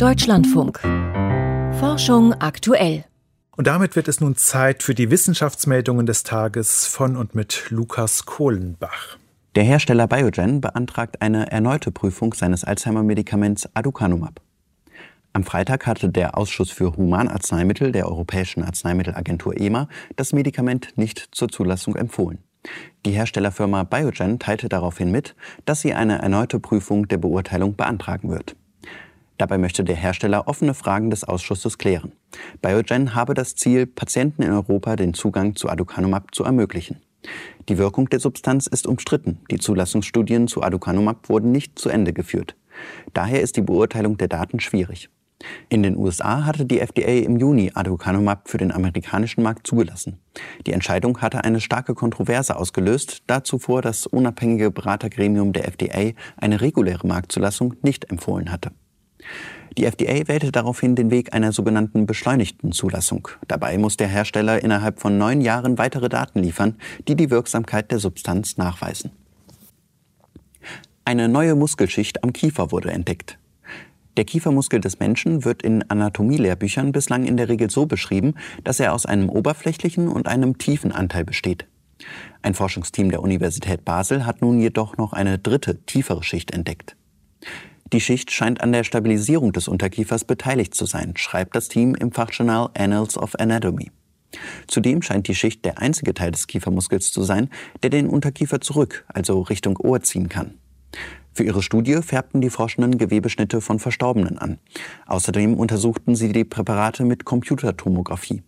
Deutschlandfunk. Forschung aktuell. Und damit wird es nun Zeit für die Wissenschaftsmeldungen des Tages von und mit Lukas Kohlenbach. Der Hersteller Biogen beantragt eine erneute Prüfung seines Alzheimer-Medikaments Aducanumab. Am Freitag hatte der Ausschuss für Humanarzneimittel der Europäischen Arzneimittelagentur EMA das Medikament nicht zur Zulassung empfohlen. Die Herstellerfirma Biogen teilte daraufhin mit, dass sie eine erneute Prüfung der Beurteilung beantragen wird. Dabei möchte der Hersteller offene Fragen des Ausschusses klären. Biogen habe das Ziel, Patienten in Europa den Zugang zu Aducanumab zu ermöglichen. Die Wirkung der Substanz ist umstritten. Die Zulassungsstudien zu Aducanumab wurden nicht zu Ende geführt. Daher ist die Beurteilung der Daten schwierig. In den USA hatte die FDA im Juni Aducanumab für den amerikanischen Markt zugelassen. Die Entscheidung hatte eine starke Kontroverse ausgelöst, da zuvor das unabhängige Beratergremium der FDA eine reguläre Marktzulassung nicht empfohlen hatte. Die FDA wählte daraufhin den Weg einer sogenannten beschleunigten Zulassung. Dabei muss der Hersteller innerhalb von neun Jahren weitere Daten liefern, die die Wirksamkeit der Substanz nachweisen. Eine neue Muskelschicht am Kiefer wurde entdeckt. Der Kiefermuskel des Menschen wird in Anatomielehrbüchern bislang in der Regel so beschrieben, dass er aus einem oberflächlichen und einem tiefen Anteil besteht. Ein Forschungsteam der Universität Basel hat nun jedoch noch eine dritte, tiefere Schicht entdeckt. Die Schicht scheint an der Stabilisierung des Unterkiefers beteiligt zu sein, schreibt das Team im Fachjournal Annals of Anatomy. Zudem scheint die Schicht der einzige Teil des Kiefermuskels zu sein, der den Unterkiefer zurück, also Richtung Ohr ziehen kann. Für ihre Studie färbten die Forschenden Gewebeschnitte von Verstorbenen an. Außerdem untersuchten sie die Präparate mit Computertomographie.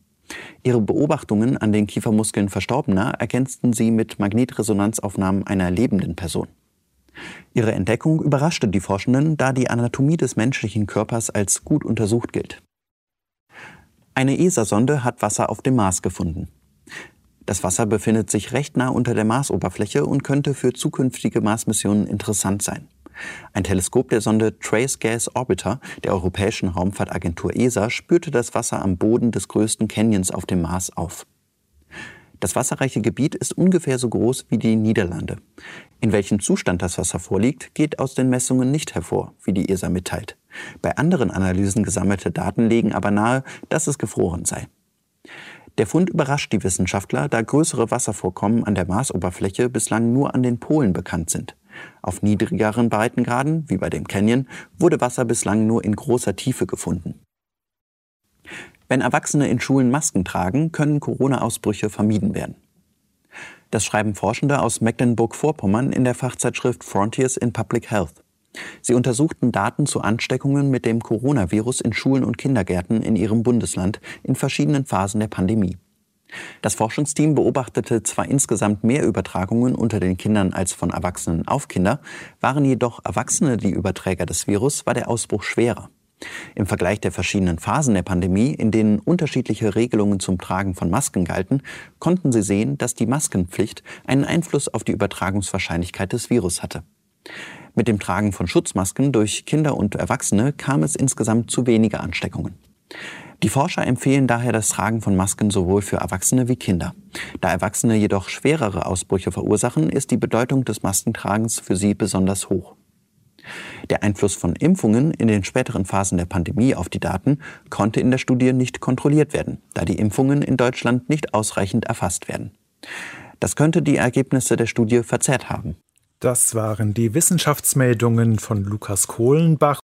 Ihre Beobachtungen an den Kiefermuskeln Verstorbener ergänzten sie mit Magnetresonanzaufnahmen einer lebenden Person. Ihre Entdeckung überraschte die Forschenden, da die Anatomie des menschlichen Körpers als gut untersucht gilt. Eine ESA-Sonde hat Wasser auf dem Mars gefunden. Das Wasser befindet sich recht nah unter der Marsoberfläche und könnte für zukünftige Marsmissionen interessant sein. Ein Teleskop der Sonde Trace Gas Orbiter der Europäischen Raumfahrtagentur ESA spürte das Wasser am Boden des größten Canyons auf dem Mars auf. Das wasserreiche Gebiet ist ungefähr so groß wie die Niederlande. In welchem Zustand das Wasser vorliegt, geht aus den Messungen nicht hervor, wie die ESA mitteilt. Bei anderen Analysen gesammelte Daten legen aber nahe, dass es gefroren sei. Der Fund überrascht die Wissenschaftler, da größere Wasservorkommen an der Marsoberfläche bislang nur an den Polen bekannt sind. Auf niedrigeren Breitengraden, wie bei dem Canyon, wurde Wasser bislang nur in großer Tiefe gefunden. Wenn Erwachsene in Schulen Masken tragen, können Corona-Ausbrüche vermieden werden. Das schreiben Forschende aus Mecklenburg-Vorpommern in der Fachzeitschrift Frontiers in Public Health. Sie untersuchten Daten zu Ansteckungen mit dem Coronavirus in Schulen und Kindergärten in ihrem Bundesland in verschiedenen Phasen der Pandemie. Das Forschungsteam beobachtete zwar insgesamt mehr Übertragungen unter den Kindern als von Erwachsenen auf Kinder, waren jedoch Erwachsene die Überträger des Virus, war der Ausbruch schwerer. Im Vergleich der verschiedenen Phasen der Pandemie, in denen unterschiedliche Regelungen zum Tragen von Masken galten, konnten sie sehen, dass die Maskenpflicht einen Einfluss auf die Übertragungswahrscheinlichkeit des Virus hatte. Mit dem Tragen von Schutzmasken durch Kinder und Erwachsene kam es insgesamt zu weniger Ansteckungen. Die Forscher empfehlen daher das Tragen von Masken sowohl für Erwachsene wie Kinder. Da Erwachsene jedoch schwerere Ausbrüche verursachen, ist die Bedeutung des Maskentragens für sie besonders hoch. Der Einfluss von Impfungen in den späteren Phasen der Pandemie auf die Daten konnte in der Studie nicht kontrolliert werden, da die Impfungen in Deutschland nicht ausreichend erfasst werden. Das könnte die Ergebnisse der Studie verzerrt haben. Das waren die Wissenschaftsmeldungen von Lukas Kohlenbach.